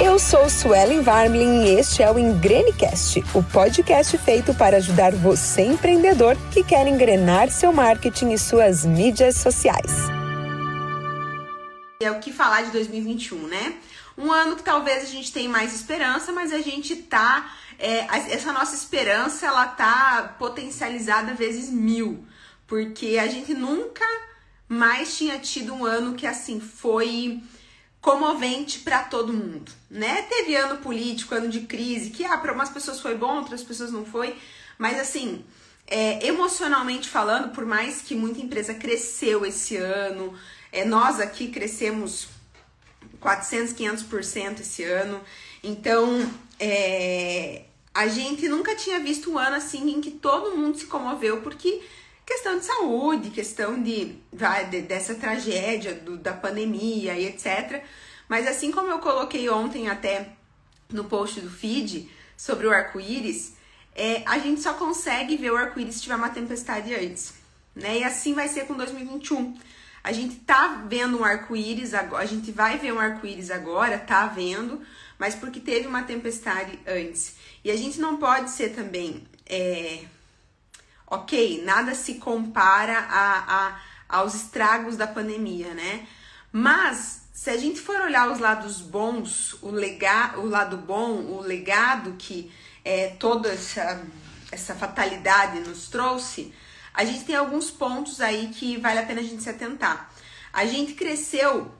Eu sou Suelen Varmlin e este é o Engrenecast, o podcast feito para ajudar você empreendedor que quer engrenar seu marketing e suas mídias sociais. É o que falar de 2021, né? Um ano que talvez a gente tenha mais esperança, mas a gente tá. É, essa nossa esperança ela tá potencializada vezes mil, porque a gente nunca mais tinha tido um ano que assim foi comovente para todo mundo, né? Teve ano político, ano de crise, que ah, para umas pessoas foi bom, outras pessoas não foi, mas assim, é, emocionalmente falando, por mais que muita empresa cresceu esse ano, é, nós aqui crescemos 400, 500% esse ano, então é, a gente nunca tinha visto um ano assim em que todo mundo se comoveu, porque questão de saúde, questão de, de dessa tragédia do, da pandemia e etc. Mas assim como eu coloquei ontem até no post do feed sobre o arco-íris, é, a gente só consegue ver o arco-íris se tiver uma tempestade antes, né? E assim vai ser com 2021. A gente tá vendo um arco-íris agora, a gente vai ver um arco-íris agora, tá vendo, mas porque teve uma tempestade antes. E a gente não pode ser também é, ok, nada se compara a, a, aos estragos da pandemia, né? Mas se a gente for olhar os lados bons, o, lega, o lado bom, o legado que é, toda essa, essa fatalidade nos trouxe, a gente tem alguns pontos aí que vale a pena a gente se atentar. A gente cresceu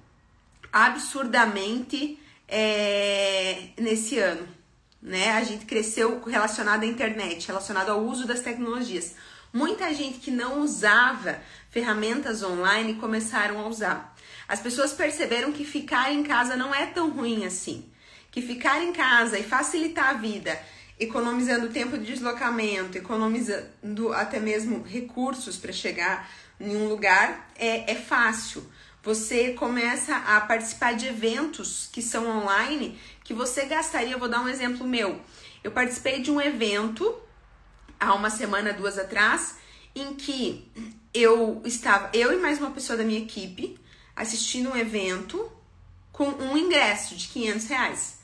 absurdamente é, nesse ano né? A gente cresceu relacionado à internet, relacionado ao uso das tecnologias. Muita gente que não usava ferramentas online começaram a usar. As pessoas perceberam que ficar em casa não é tão ruim assim. Que ficar em casa e facilitar a vida, economizando tempo de deslocamento, economizando até mesmo recursos para chegar em um lugar, é, é fácil você começa a participar de eventos que são online que você gastaria. Eu vou dar um exemplo meu. Eu participei de um evento há uma semana, duas atrás, em que eu estava, eu e mais uma pessoa da minha equipe, assistindo um evento com um ingresso de 500 reais.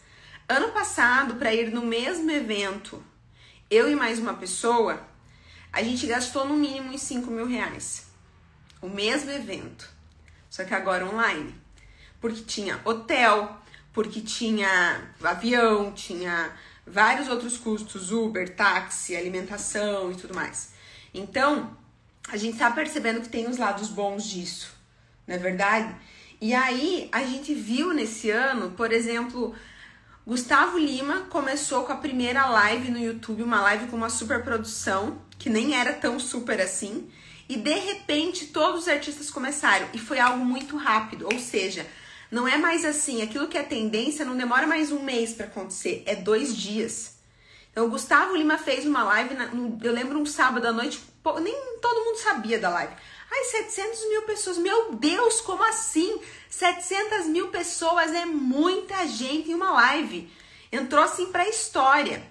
Ano passado, para ir no mesmo evento, eu e mais uma pessoa, a gente gastou no mínimo uns 5 mil reais. O mesmo evento só que agora online. Porque tinha hotel, porque tinha avião, tinha vários outros custos, Uber, táxi, alimentação e tudo mais. Então, a gente tá percebendo que tem os lados bons disso, não é verdade? E aí, a gente viu nesse ano, por exemplo, Gustavo Lima começou com a primeira live no YouTube, uma live com uma super produção, que nem era tão super assim, e de repente todos os artistas começaram e foi algo muito rápido, ou seja, não é mais assim, aquilo que é tendência não demora mais um mês para acontecer, é dois dias. Então o Gustavo Lima fez uma live, na, eu lembro um sábado à noite, nem todo mundo sabia da live. Ai, 700 mil pessoas, meu Deus, como assim? 700 mil pessoas é muita gente em uma live. Entrou assim pra história.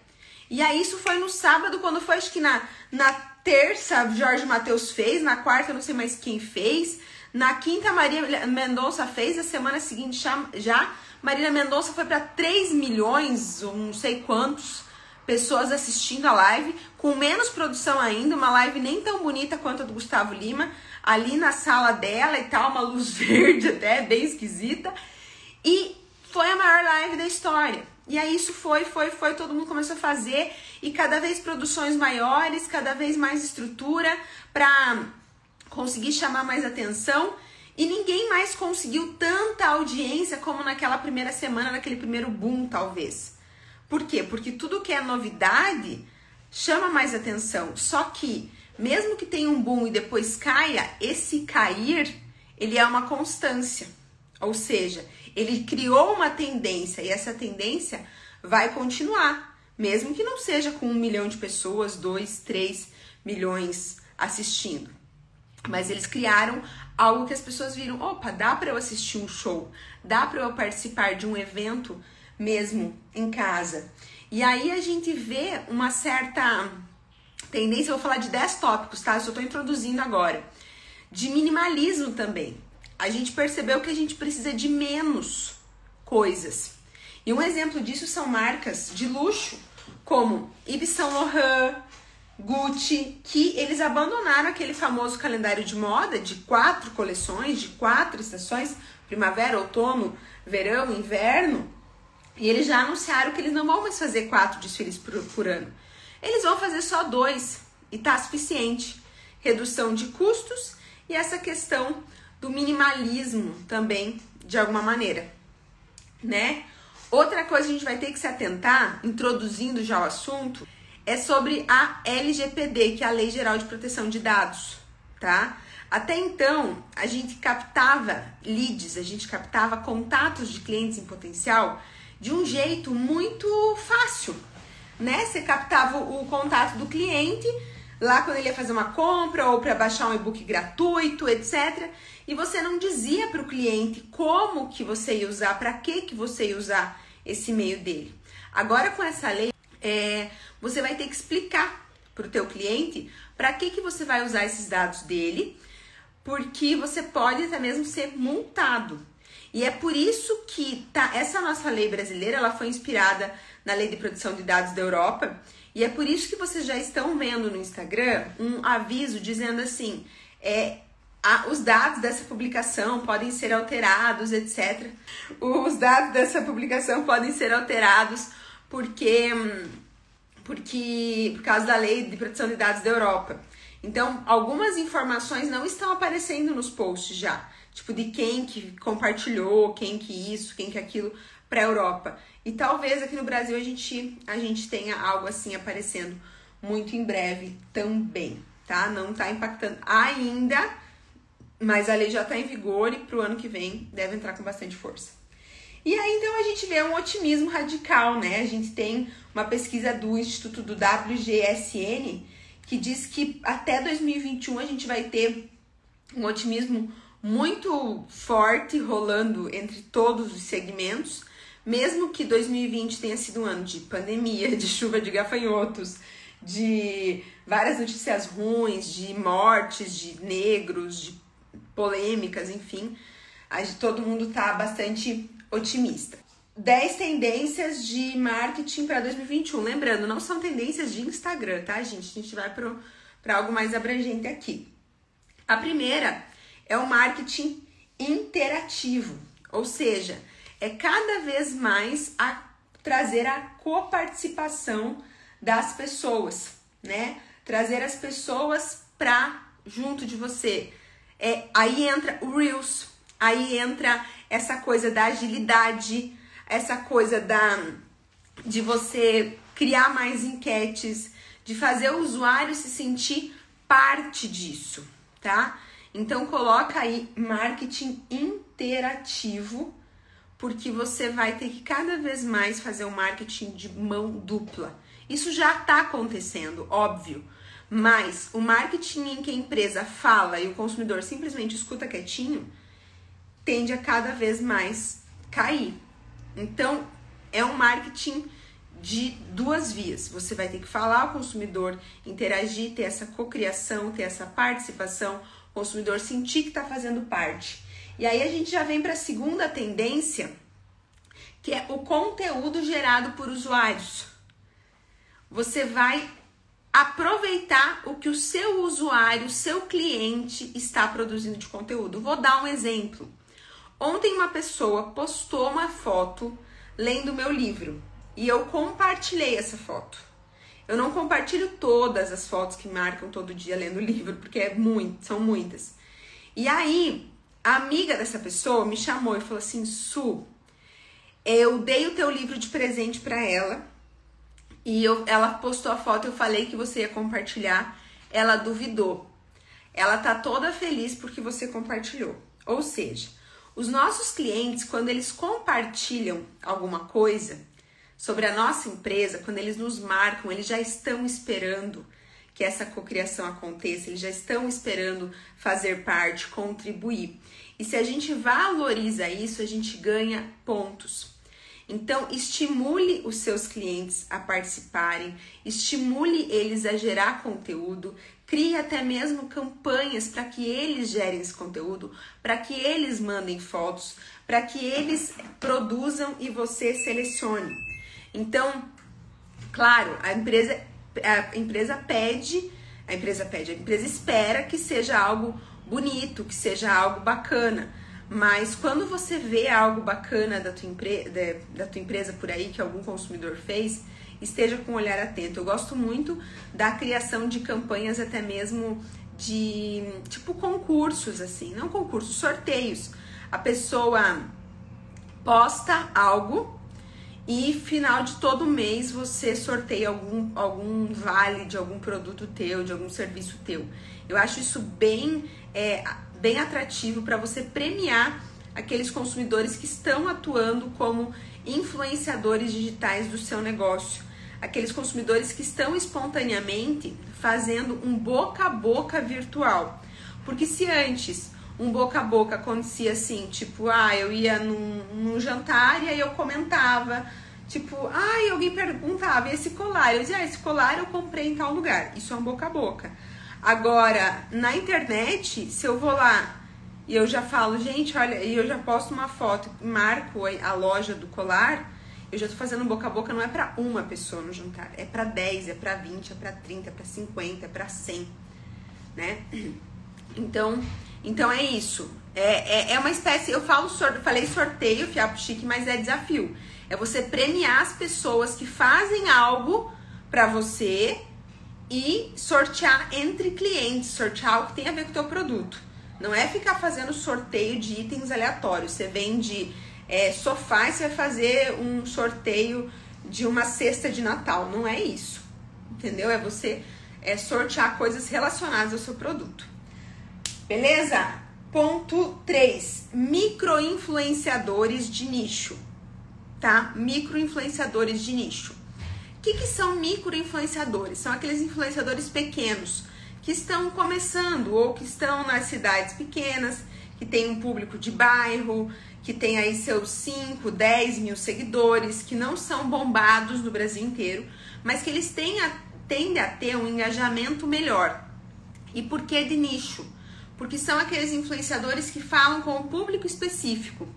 E aí isso foi no sábado, quando foi acho que na, na terça, Jorge Matheus fez. Na quarta, eu não sei mais quem fez. Na quinta, Maria Mendonça fez. A semana seguinte, já, Marília Mendonça foi para 3 milhões, não sei quantos, pessoas assistindo a live. Com menos produção ainda. Uma live nem tão bonita quanto a do Gustavo Lima. Ali na sala dela e tal, uma luz verde até, bem esquisita. E foi a maior live da história. E aí isso foi, foi, foi, todo mundo começou a fazer e cada vez produções maiores, cada vez mais estrutura para conseguir chamar mais atenção. E ninguém mais conseguiu tanta audiência como naquela primeira semana, naquele primeiro boom, talvez. Por quê? Porque tudo que é novidade chama mais atenção. Só que, mesmo que tenha um boom e depois caia, esse cair, ele é uma constância. Ou seja, ele criou uma tendência e essa tendência vai continuar, mesmo que não seja com um milhão de pessoas, dois, três milhões assistindo. Mas eles criaram algo que as pessoas viram: opa, dá para eu assistir um show, dá para eu participar de um evento mesmo em casa. E aí a gente vê uma certa tendência, eu vou falar de 10 tópicos, tá? Eu só tô introduzindo agora. De minimalismo também a gente percebeu que a gente precisa de menos coisas. E um exemplo disso são marcas de luxo, como Yves Saint Laurent, Gucci, que eles abandonaram aquele famoso calendário de moda de quatro coleções, de quatro estações, primavera, outono, verão, inverno, e eles já anunciaram que eles não vão mais fazer quatro desfiles por, por ano. Eles vão fazer só dois e tá suficiente. Redução de custos e essa questão do minimalismo também, de alguma maneira, né? Outra coisa que a gente vai ter que se atentar, introduzindo já o assunto, é sobre a LGPD, que é a Lei Geral de Proteção de Dados, tá? Até então, a gente captava leads, a gente captava contatos de clientes em potencial de um jeito muito fácil, né? Você captava o contato do cliente lá quando ele ia fazer uma compra ou para baixar um e-book gratuito, etc. E você não dizia para o cliente como que você ia usar, para que que você ia usar esse e-mail dele. Agora com essa lei, é, você vai ter que explicar para o teu cliente para que que você vai usar esses dados dele, porque você pode até mesmo ser multado. E é por isso que tá, essa nossa lei brasileira ela foi inspirada na lei de proteção de dados da Europa. E é por isso que vocês já estão vendo no Instagram um aviso dizendo assim: é, a, os dados dessa publicação podem ser alterados, etc. Os dados dessa publicação podem ser alterados porque, porque por causa da lei de proteção de dados da Europa. Então, algumas informações não estão aparecendo nos posts já, tipo de quem que compartilhou, quem que isso, quem que aquilo para a Europa. E talvez aqui no Brasil a gente a gente tenha algo assim aparecendo muito em breve também, tá? Não está impactando ainda mas a lei já está em vigor e para o ano que vem deve entrar com bastante força. E aí então a gente vê um otimismo radical, né? A gente tem uma pesquisa do Instituto do WGSN que diz que até 2021 a gente vai ter um otimismo muito forte rolando entre todos os segmentos, mesmo que 2020 tenha sido um ano de pandemia, de chuva de gafanhotos, de várias notícias ruins, de mortes de negros, de polêmicas, enfim, todo mundo tá bastante otimista. 10 tendências de marketing para 2021. Lembrando, não são tendências de Instagram, tá, gente? A gente vai para algo mais abrangente aqui. A primeira é o marketing interativo, ou seja, é cada vez mais a trazer a coparticipação das pessoas, né? Trazer as pessoas para junto de você, é, aí entra o Reels, aí entra essa coisa da agilidade, essa coisa da de você criar mais enquetes, de fazer o usuário se sentir parte disso, tá? Então coloca aí marketing interativo, porque você vai ter que cada vez mais fazer o um marketing de mão dupla. Isso já está acontecendo, óbvio. Mas o marketing em que a empresa fala e o consumidor simplesmente escuta quietinho tende a cada vez mais cair. Então, é um marketing de duas vias. Você vai ter que falar ao consumidor, interagir, ter essa cocriação, ter essa participação, o consumidor sentir que está fazendo parte. E aí a gente já vem para a segunda tendência, que é o conteúdo gerado por usuários. Você vai aproveitar o que o seu usuário, o seu cliente está produzindo de conteúdo. Vou dar um exemplo. Ontem uma pessoa postou uma foto lendo meu livro e eu compartilhei essa foto. Eu não compartilho todas as fotos que marcam todo dia lendo o livro, porque é muito, são muitas. E aí, a amiga dessa pessoa me chamou e falou assim: "Su, eu dei o teu livro de presente para ela e eu, ela postou a foto, eu falei que você ia compartilhar, ela duvidou. Ela tá toda feliz porque você compartilhou. Ou seja, os nossos clientes, quando eles compartilham alguma coisa sobre a nossa empresa, quando eles nos marcam, eles já estão esperando que essa cocriação aconteça, eles já estão esperando fazer parte, contribuir. E se a gente valoriza isso, a gente ganha pontos. Então, estimule os seus clientes a participarem, estimule eles a gerar conteúdo, Crie até mesmo campanhas para que eles gerem esse conteúdo, para que eles mandem fotos, para que eles produzam e você selecione. Então, claro, a empresa, a empresa pede, a empresa pede, a empresa espera que seja algo bonito, que seja algo bacana. Mas quando você vê algo bacana da tua, empre da, da tua empresa por aí, que algum consumidor fez, esteja com um olhar atento. Eu gosto muito da criação de campanhas, até mesmo de tipo concursos, assim, não concursos, sorteios. A pessoa posta algo e final de todo mês você sorteia algum, algum vale de algum produto teu, de algum serviço teu. Eu acho isso bem, é, bem atrativo para você premiar aqueles consumidores que estão atuando como influenciadores digitais do seu negócio aqueles consumidores que estão espontaneamente fazendo um boca a boca virtual. Porque se antes um boca a boca acontecia assim, tipo, ah, eu ia num, num jantar e aí eu comentava, tipo, ah, alguém perguntava, esse colar? Eu dizia, ah, esse colar eu comprei em tal lugar. Isso é um boca a boca. Agora, na internet, se eu vou lá e eu já falo, gente, olha, e eu já posto uma foto, marco a loja do colar, eu já tô fazendo boca a boca, não é para uma pessoa no jantar, é para 10, é para 20, é para 30, é para 50, é para 100, né? Então, então é isso. É, é, é uma espécie, eu falo, falei sorteio, fiapo chique, mas é desafio. É você premiar as pessoas que fazem algo para você e sortear entre clientes, sortear o que tem a ver com o teu produto. Não é ficar fazendo sorteio de itens aleatórios. Você vende é, sofá e você vai fazer um sorteio de uma cesta de Natal. Não é isso. Entendeu? É você é, sortear coisas relacionadas ao seu produto. Beleza? Ponto 3. Microinfluenciadores de nicho. Tá? Microinfluenciadores de nicho. O que, que são microinfluenciadores? São aqueles influenciadores pequenos que estão começando ou que estão nas cidades pequenas, que tem um público de bairro, que tem aí seus 5, 10 mil seguidores, que não são bombados no Brasil inteiro, mas que eles têm a, tendem a ter um engajamento melhor. E por que de nicho? Porque são aqueles influenciadores que falam com o público específico.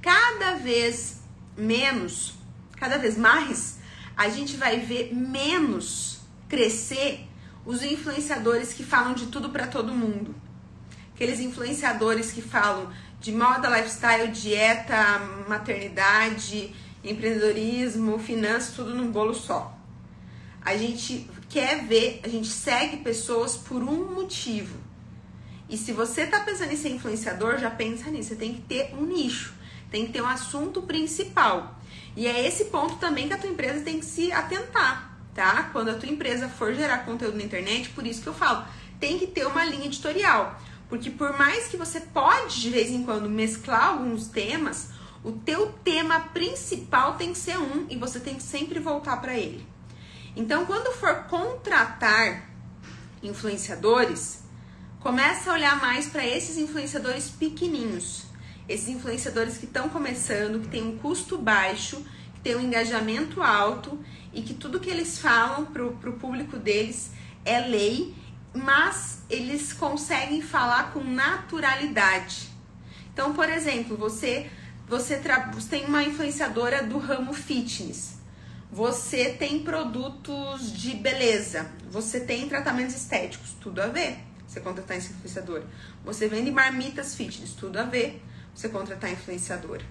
Cada vez menos, cada vez mais, a gente vai ver menos crescer os influenciadores que falam de tudo para todo mundo. Aqueles influenciadores que falam de moda, lifestyle, dieta, maternidade, empreendedorismo, finanças, tudo num bolo só. A gente quer ver, a gente segue pessoas por um motivo. E se você tá pensando em ser influenciador, já pensa nisso. Você tem que ter um nicho, tem que ter um assunto principal. E é esse ponto também que a tua empresa tem que se atentar, tá? Quando a tua empresa for gerar conteúdo na internet, por isso que eu falo, tem que ter uma linha editorial. Porque por mais que você pode de vez em quando mesclar alguns temas, o teu tema principal tem que ser um e você tem que sempre voltar para ele. Então, quando for contratar influenciadores, começa a olhar mais para esses influenciadores pequenininhos, esses influenciadores que estão começando, que tem um custo baixo, que tem um engajamento alto e que tudo que eles falam para o público deles é lei mas eles conseguem falar com naturalidade. Então, por exemplo, você você, você tem uma influenciadora do ramo fitness. Você tem produtos de beleza, você tem tratamentos estéticos, tudo a ver. Você contratar influenciadora. Você vende marmitas fitness, tudo a ver. Você contratar influenciadora,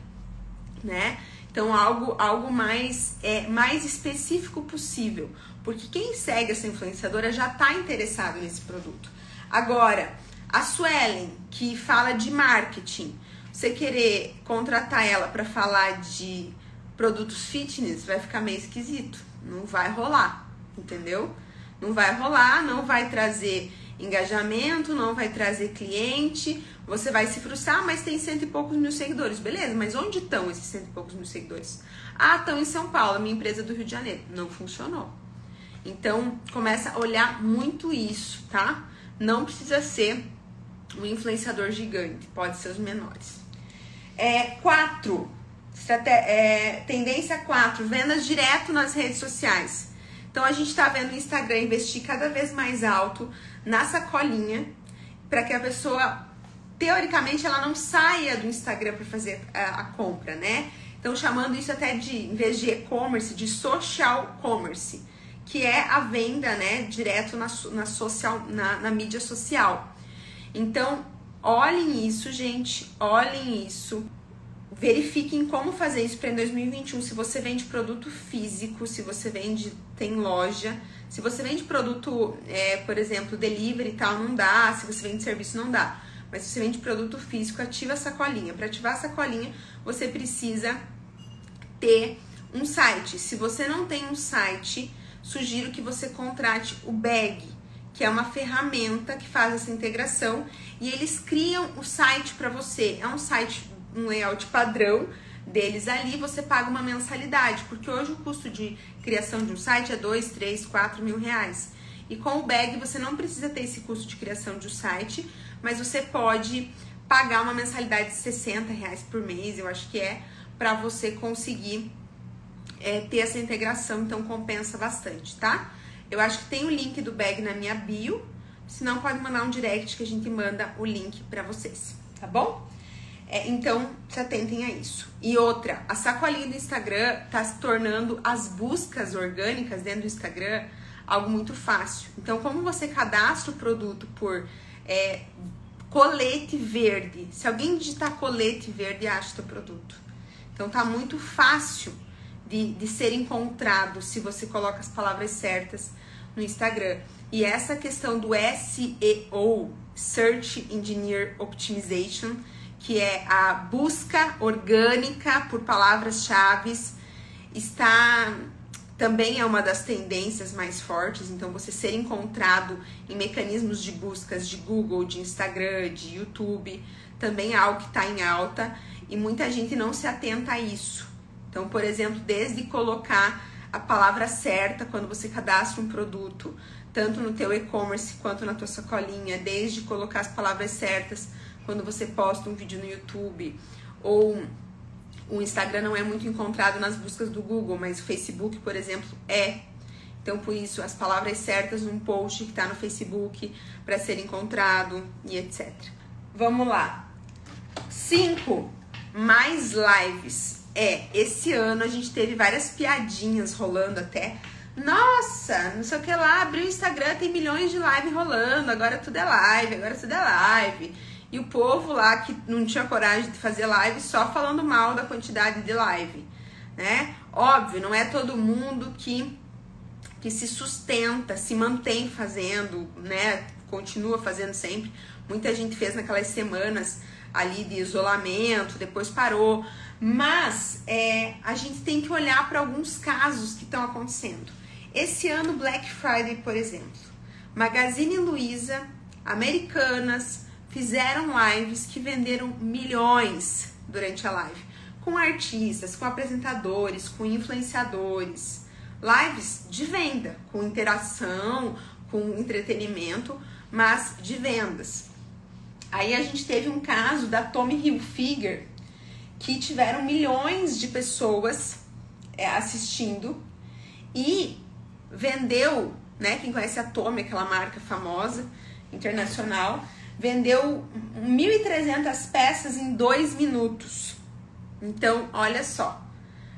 né? Então, algo, algo mais, é, mais específico possível. Porque quem segue essa influenciadora já está interessado nesse produto. Agora, a Suelen, que fala de marketing, você querer contratar ela para falar de produtos fitness, vai ficar meio esquisito. Não vai rolar, entendeu? Não vai rolar, não vai trazer engajamento, não vai trazer cliente, você vai se frustrar, mas tem cento e poucos mil seguidores. Beleza, mas onde estão esses cento e poucos mil seguidores? Ah, estão em São Paulo, minha empresa do Rio de Janeiro. Não funcionou. Então, começa a olhar muito isso, tá? Não precisa ser um influenciador gigante, pode ser os menores. É, quatro, é, tendência 4, vendas direto nas redes sociais. Então a gente está vendo o Instagram investir cada vez mais alto na sacolinha para que a pessoa teoricamente ela não saia do Instagram para fazer a, a, compra, né? Então chamando isso até de em vez de e-commerce, de social commerce, que é a venda, né, direto na, na social na, na mídia social. Então, olhem isso, gente, olhem isso verifiquem como fazer isso para em 2021. Se você vende produto físico, se você vende, tem loja. Se você vende produto, é, por exemplo, delivery e tal, não dá. Se você vende serviço, não dá. Mas se você vende produto físico, ativa a sacolinha. Para ativar a sacolinha, você precisa ter um site. Se você não tem um site, sugiro que você contrate o Bag, que é uma ferramenta que faz essa integração e eles criam o site para você. É um site um layout padrão deles ali, você paga uma mensalidade, porque hoje o custo de criação de um site é 2, 3, 4 mil reais. E com o Bag você não precisa ter esse custo de criação de um site, mas você pode pagar uma mensalidade de 60 reais por mês, eu acho que é, para você conseguir é, ter essa integração, então compensa bastante, tá? Eu acho que tem o link do Bag na minha bio, se não pode mandar um direct que a gente manda o link para vocês, tá bom? É, então, se atentem a isso. E outra, a sacolinha do Instagram está se tornando as buscas orgânicas dentro do Instagram algo muito fácil. Então, como você cadastra o produto por é, colete verde, se alguém digitar colete verde, acha o seu produto. Então, tá muito fácil de, de ser encontrado se você coloca as palavras certas no Instagram. E essa questão do SEO, Search Engineer Optimization, que é a busca orgânica por palavras-chave, está também é uma das tendências mais fortes, então você ser encontrado em mecanismos de buscas de Google, de Instagram, de YouTube, também é algo que está em alta e muita gente não se atenta a isso. Então, por exemplo, desde colocar a palavra certa quando você cadastra um produto, tanto no teu e-commerce quanto na tua sacolinha, desde colocar as palavras certas quando você posta um vídeo no YouTube ou o Instagram não é muito encontrado nas buscas do Google, mas o Facebook, por exemplo, é. Então, por isso, as palavras certas num post que está no Facebook para ser encontrado e etc. Vamos lá. 5. Mais lives. É, esse ano a gente teve várias piadinhas rolando até. Nossa, não sei o que lá, abriu o Instagram, tem milhões de lives rolando, agora tudo é live, agora tudo é live. E o povo lá que não tinha coragem de fazer live só falando mal da quantidade de live, né? Óbvio, não é todo mundo que que se sustenta, se mantém fazendo, né? Continua fazendo sempre. Muita gente fez naquelas semanas ali de isolamento, depois parou. Mas é, a gente tem que olhar para alguns casos que estão acontecendo. Esse ano, Black Friday, por exemplo, Magazine Luiza, Americanas, fizeram lives que venderam milhões durante a live, com artistas, com apresentadores, com influenciadores. Lives de venda, com interação, com entretenimento, mas de vendas. Aí a gente teve um caso da Tommy Hilfiger, que tiveram milhões de pessoas é, assistindo e vendeu, né? Quem conhece a Tommy, aquela marca famosa internacional, vendeu 1.300 peças em dois minutos. Então, olha só,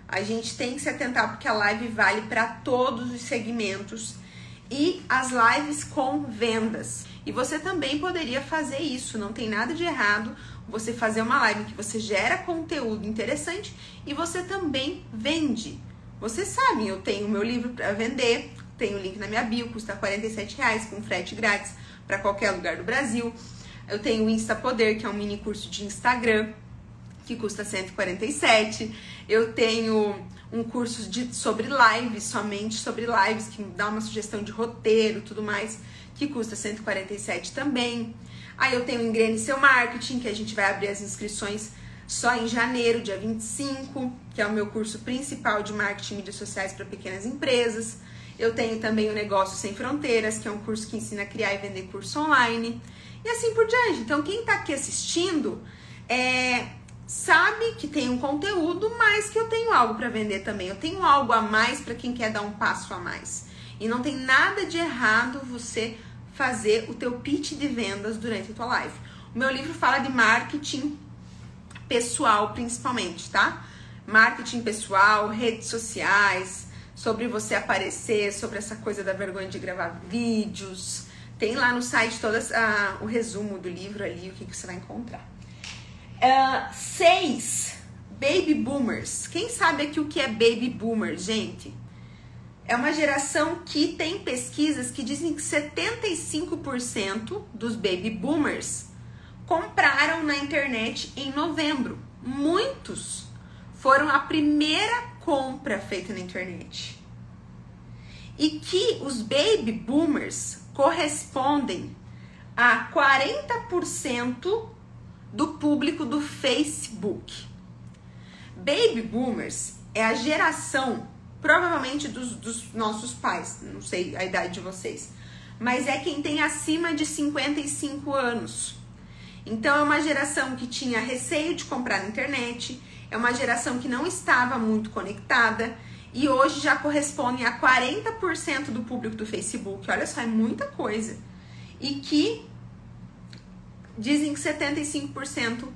a gente tem que se atentar porque a live vale para todos os segmentos e as lives com vendas. E você também poderia fazer isso, não tem nada de errado você fazer uma live que você gera conteúdo interessante e você também vende. Vocês sabem, eu tenho meu livro para vender, tenho o link na minha bio, custa 47 reais com frete grátis para qualquer lugar do Brasil. Eu tenho o Insta Poder, que é um mini curso de Instagram, que custa 147. Eu tenho um curso de, sobre lives, somente sobre lives, que dá uma sugestão de roteiro tudo mais, que custa 147 também. Aí eu tenho o Engrene Seu Marketing, que a gente vai abrir as inscrições só em janeiro, dia 25, que é o meu curso principal de marketing e mídias sociais para pequenas empresas. Eu tenho também o Negócio Sem Fronteiras, que é um curso que ensina a criar e vender curso online. E assim por diante. Então, quem está aqui assistindo, é, sabe que tem um conteúdo, mas que eu tenho algo para vender também. Eu tenho algo a mais para quem quer dar um passo a mais. E não tem nada de errado você fazer o teu pitch de vendas durante a tua live. O meu livro fala de marketing pessoal principalmente, tá? Marketing pessoal, redes sociais, sobre você aparecer, sobre essa coisa da vergonha de gravar vídeos. Tem lá no site todo ah, o resumo do livro ali, o que, que você vai encontrar. Uh, seis, baby boomers. Quem sabe aqui o que é baby boomer, gente? É uma geração que tem pesquisas que dizem que 75% dos baby boomers compraram na internet em novembro. Muitos foram a primeira compra feita na internet. E que os baby boomers correspondem a 40% do público do Facebook. Baby boomers é a geração, provavelmente dos, dos nossos pais, não sei a idade de vocês, mas é quem tem acima de 55 anos. Então é uma geração que tinha receio de comprar na internet, é uma geração que não estava muito conectada e hoje já corresponde a 40% do público do Facebook. Olha só, é muita coisa. E que dizem que 75%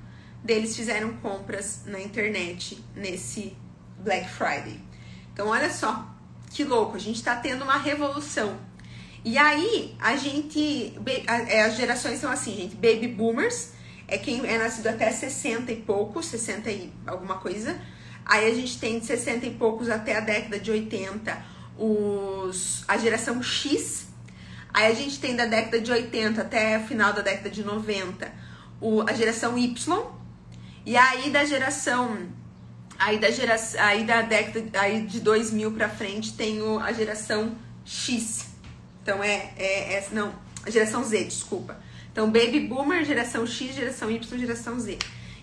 deles fizeram compras na internet nesse Black Friday. Então, olha só que louco, a gente está tendo uma revolução. E aí, a gente. É, as gerações são assim, gente: baby boomers é quem é nascido até 60 e poucos, 60 e alguma coisa. Aí a gente tem de 60 e poucos até a década de 80 os, a geração X, Aí a gente tem da década de 80 até o final da década de 90 o, a geração Y. E aí da geração aí da geração aí da década aí de 2000 para frente tem o, a geração X. Então é, é, é não, a geração Z, desculpa. Então baby boomer, geração X, geração Y, geração Z.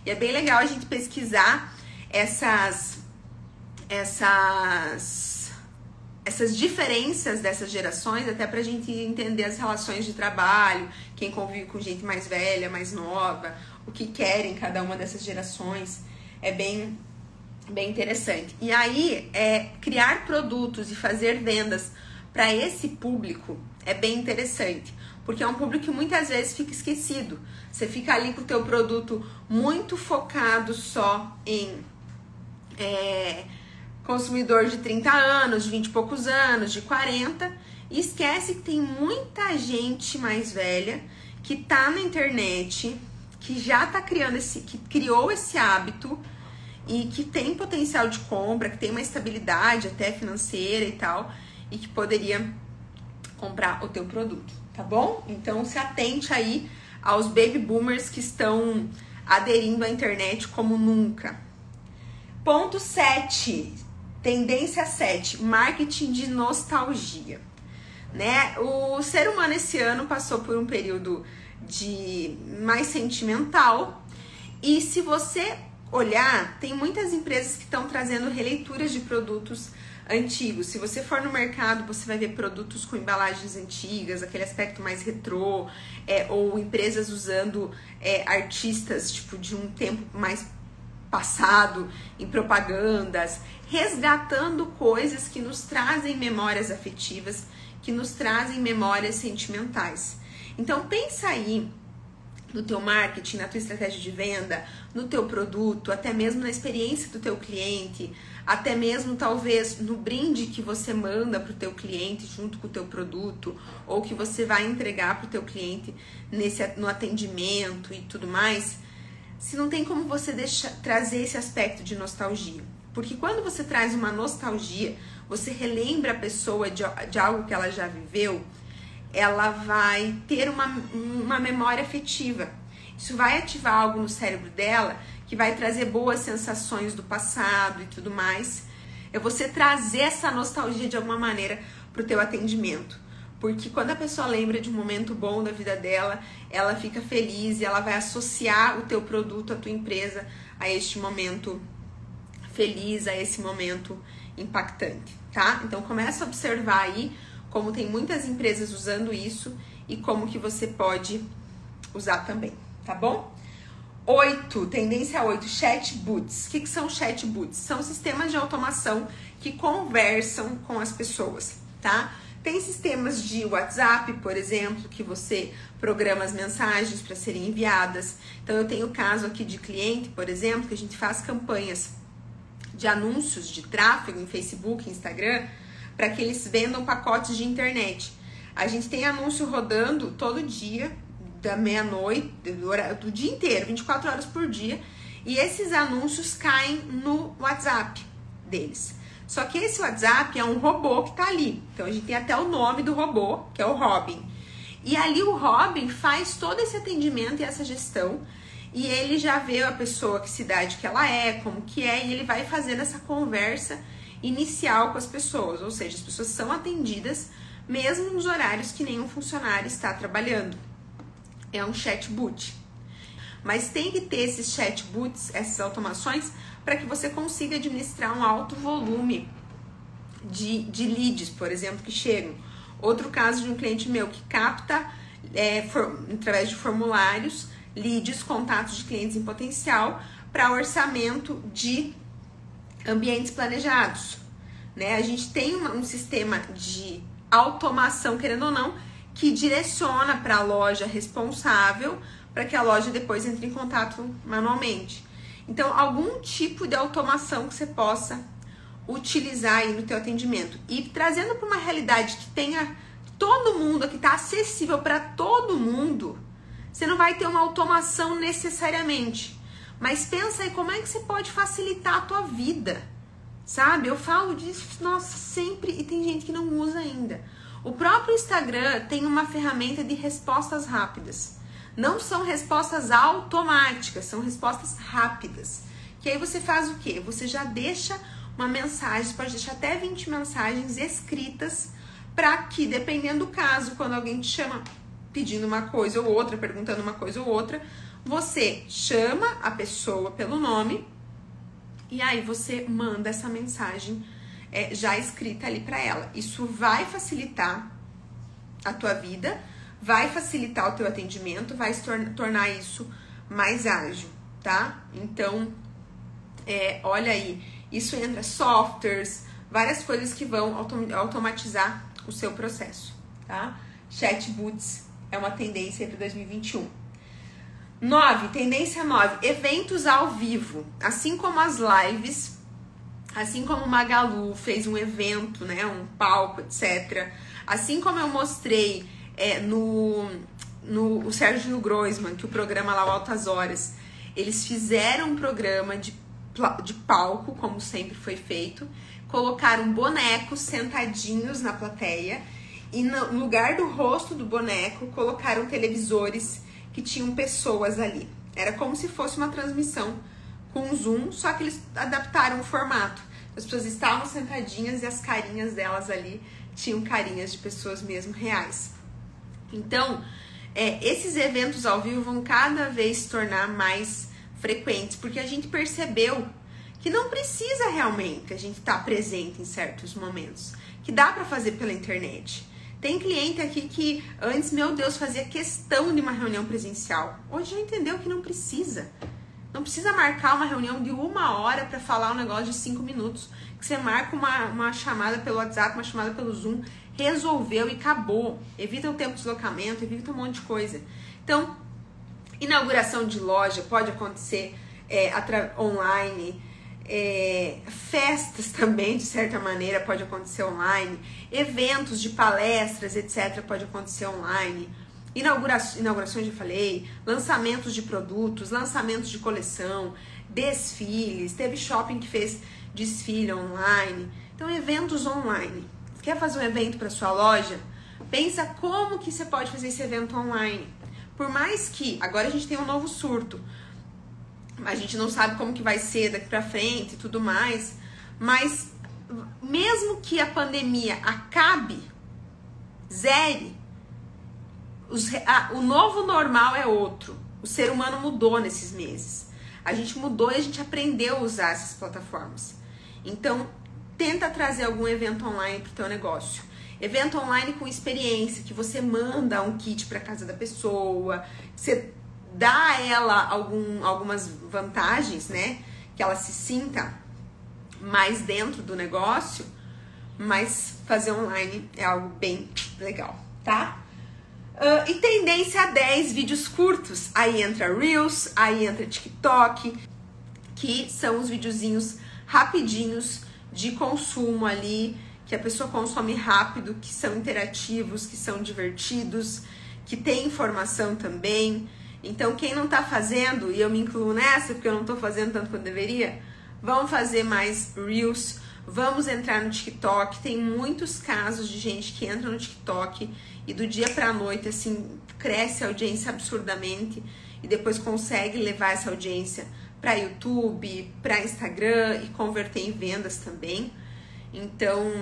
E é bem legal a gente pesquisar essas essas essas diferenças dessas gerações, até para a gente entender as relações de trabalho, quem convive com gente mais velha, mais nova, o que querem cada uma dessas gerações, é bem, bem interessante. E aí, é, criar produtos e fazer vendas para esse público é bem interessante, porque é um público que muitas vezes fica esquecido. Você fica ali com o teu produto muito focado só em é, consumidor de 30 anos, de 20 e poucos anos, de 40, e esquece que tem muita gente mais velha que tá na internet, que já tá criando esse, que criou esse hábito e que tem potencial de compra, que tem uma estabilidade até financeira e tal, e que poderia comprar o teu produto, tá bom? Então se atente aí aos baby boomers que estão aderindo à internet como nunca. Ponto 7 Tendência 7, marketing de nostalgia. Né? O ser humano esse ano passou por um período de mais sentimental. E se você olhar, tem muitas empresas que estão trazendo releituras de produtos antigos. Se você for no mercado, você vai ver produtos com embalagens antigas, aquele aspecto mais retrô, é, ou empresas usando é, artistas tipo de um tempo mais passado em propagandas, resgatando coisas que nos trazem memórias afetivas, que nos trazem memórias sentimentais. Então pensa aí no teu marketing, na tua estratégia de venda, no teu produto, até mesmo na experiência do teu cliente, até mesmo talvez no brinde que você manda para o teu cliente junto com o teu produto, ou que você vai entregar para o teu cliente nesse no atendimento e tudo mais se não tem como você deixar, trazer esse aspecto de nostalgia. Porque quando você traz uma nostalgia, você relembra a pessoa de, de algo que ela já viveu, ela vai ter uma, uma memória afetiva. Isso vai ativar algo no cérebro dela que vai trazer boas sensações do passado e tudo mais. É você trazer essa nostalgia de alguma maneira para o teu atendimento. Porque quando a pessoa lembra de um momento bom da vida dela, ela fica feliz e ela vai associar o teu produto, a tua empresa a este momento feliz, a esse momento impactante, tá? Então começa a observar aí como tem muitas empresas usando isso e como que você pode usar também, tá bom? Oito, tendência 8, chatbots. O que, que são chatbots? São sistemas de automação que conversam com as pessoas, tá? Tem sistemas de WhatsApp, por exemplo, que você programa as mensagens para serem enviadas. Então, eu tenho caso aqui de cliente, por exemplo, que a gente faz campanhas de anúncios de tráfego em Facebook, Instagram, para que eles vendam pacotes de internet. A gente tem anúncio rodando todo dia, da meia-noite, do, do dia inteiro, 24 horas por dia, e esses anúncios caem no WhatsApp deles. Só que esse WhatsApp é um robô que tá ali. Então a gente tem até o nome do robô, que é o Robin. E ali o Robin faz todo esse atendimento e essa gestão. E ele já vê a pessoa, que cidade que ela é, como que é, e ele vai fazendo essa conversa inicial com as pessoas. Ou seja, as pessoas são atendidas mesmo nos horários que nenhum funcionário está trabalhando. É um chatbot. Mas tem que ter esses chatbots, essas automações, para que você consiga administrar um alto volume de, de leads, por exemplo, que chegam. Outro caso de um cliente meu que capta, é, for, através de formulários, leads, contatos de clientes em potencial para orçamento de ambientes planejados. Né? A gente tem uma, um sistema de automação, querendo ou não, que direciona para a loja responsável para que a loja depois entre em contato manualmente. Então, algum tipo de automação que você possa utilizar aí no teu atendimento e trazendo para uma realidade que tenha todo mundo, que está acessível para todo mundo, você não vai ter uma automação necessariamente. Mas pensa aí como é que você pode facilitar a tua vida. Sabe? Eu falo disso, nossa, sempre e tem gente que não usa ainda. O próprio Instagram tem uma ferramenta de respostas rápidas. Não são respostas automáticas, são respostas rápidas. Que aí você faz o quê? Você já deixa uma mensagem, pode deixar até 20 mensagens escritas para que, dependendo do caso, quando alguém te chama pedindo uma coisa ou outra, perguntando uma coisa ou outra, você chama a pessoa pelo nome e aí você manda essa mensagem é, já escrita ali para ela. Isso vai facilitar a tua vida vai facilitar o teu atendimento, vai se tor tornar isso mais ágil, tá? Então, é, olha aí, isso entra softwares, várias coisas que vão autom automatizar o seu processo, tá? Chatbots é uma tendência para 2021. 9, tendência 9, eventos ao vivo. Assim como as lives, assim como o Magalu fez um evento, né, um palco, etc. Assim como eu mostrei é, no, no o Sérgio Groisman, que o programa lá, o Altas Horas, eles fizeram um programa de, de palco, como sempre foi feito, colocaram bonecos sentadinhos na plateia e no lugar do rosto do boneco colocaram televisores que tinham pessoas ali. Era como se fosse uma transmissão com zoom, só que eles adaptaram o formato. As pessoas estavam sentadinhas e as carinhas delas ali tinham carinhas de pessoas mesmo reais. Então, é, esses eventos ao vivo vão cada vez se tornar mais frequentes, porque a gente percebeu que não precisa realmente a gente estar tá presente em certos momentos, que dá para fazer pela internet. Tem cliente aqui que antes, meu Deus, fazia questão de uma reunião presencial. Hoje já entendeu que não precisa. Não precisa marcar uma reunião de uma hora para falar um negócio de cinco minutos. Que você marca uma, uma chamada pelo WhatsApp, uma chamada pelo Zoom resolveu e acabou. Evita o tempo de deslocamento, evita um monte de coisa. Então, inauguração de loja pode acontecer é, online. É, festas também, de certa maneira, pode acontecer online. Eventos de palestras, etc., pode acontecer online. Inaugura inaugurações, já falei. Lançamentos de produtos, lançamentos de coleção, desfiles. Teve shopping que fez desfile online. Então, eventos online. Quer fazer um evento para sua loja? Pensa como que você pode fazer esse evento online. Por mais que agora a gente tem um novo surto, a gente não sabe como que vai ser daqui para frente e tudo mais, mas mesmo que a pandemia acabe, zere, os, a, o novo normal é outro. O ser humano mudou nesses meses. A gente mudou e a gente aprendeu a usar essas plataformas. Então, tenta trazer algum evento online para o teu negócio. Evento online com experiência, que você manda um kit para casa da pessoa, você dá a ela algum, algumas vantagens, né? Que ela se sinta mais dentro do negócio, mas fazer online é algo bem legal, tá? Uh, e tendência a 10 vídeos curtos. Aí entra Reels, aí entra TikTok, que são os videozinhos rapidinhos de consumo ali, que a pessoa consome rápido, que são interativos, que são divertidos, que tem informação também. Então, quem não tá fazendo, e eu me incluo nessa, porque eu não tô fazendo tanto quanto deveria, vamos fazer mais Reels, vamos entrar no TikTok. Tem muitos casos de gente que entra no TikTok e do dia pra noite, assim, cresce a audiência absurdamente e depois consegue levar essa audiência para YouTube, para Instagram e converter em vendas também. Então,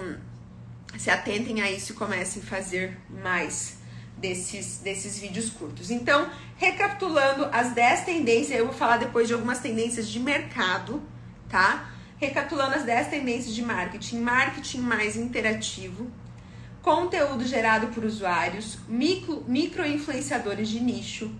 se atentem a isso e comecem a fazer mais desses, desses vídeos curtos. Então, recapitulando as 10 tendências, eu vou falar depois de algumas tendências de mercado, tá? Recapitulando as 10 tendências de marketing: marketing mais interativo, conteúdo gerado por usuários, micro, micro influenciadores de nicho,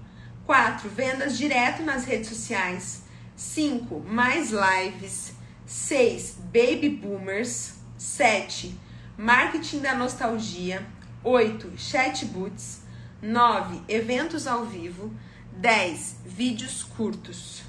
4. Vendas direto nas redes sociais, 5. Mais lives, 6. Baby boomers, 7. Marketing da nostalgia, 8. Chatbots, 9. Eventos ao vivo, 10. Vídeos curtos.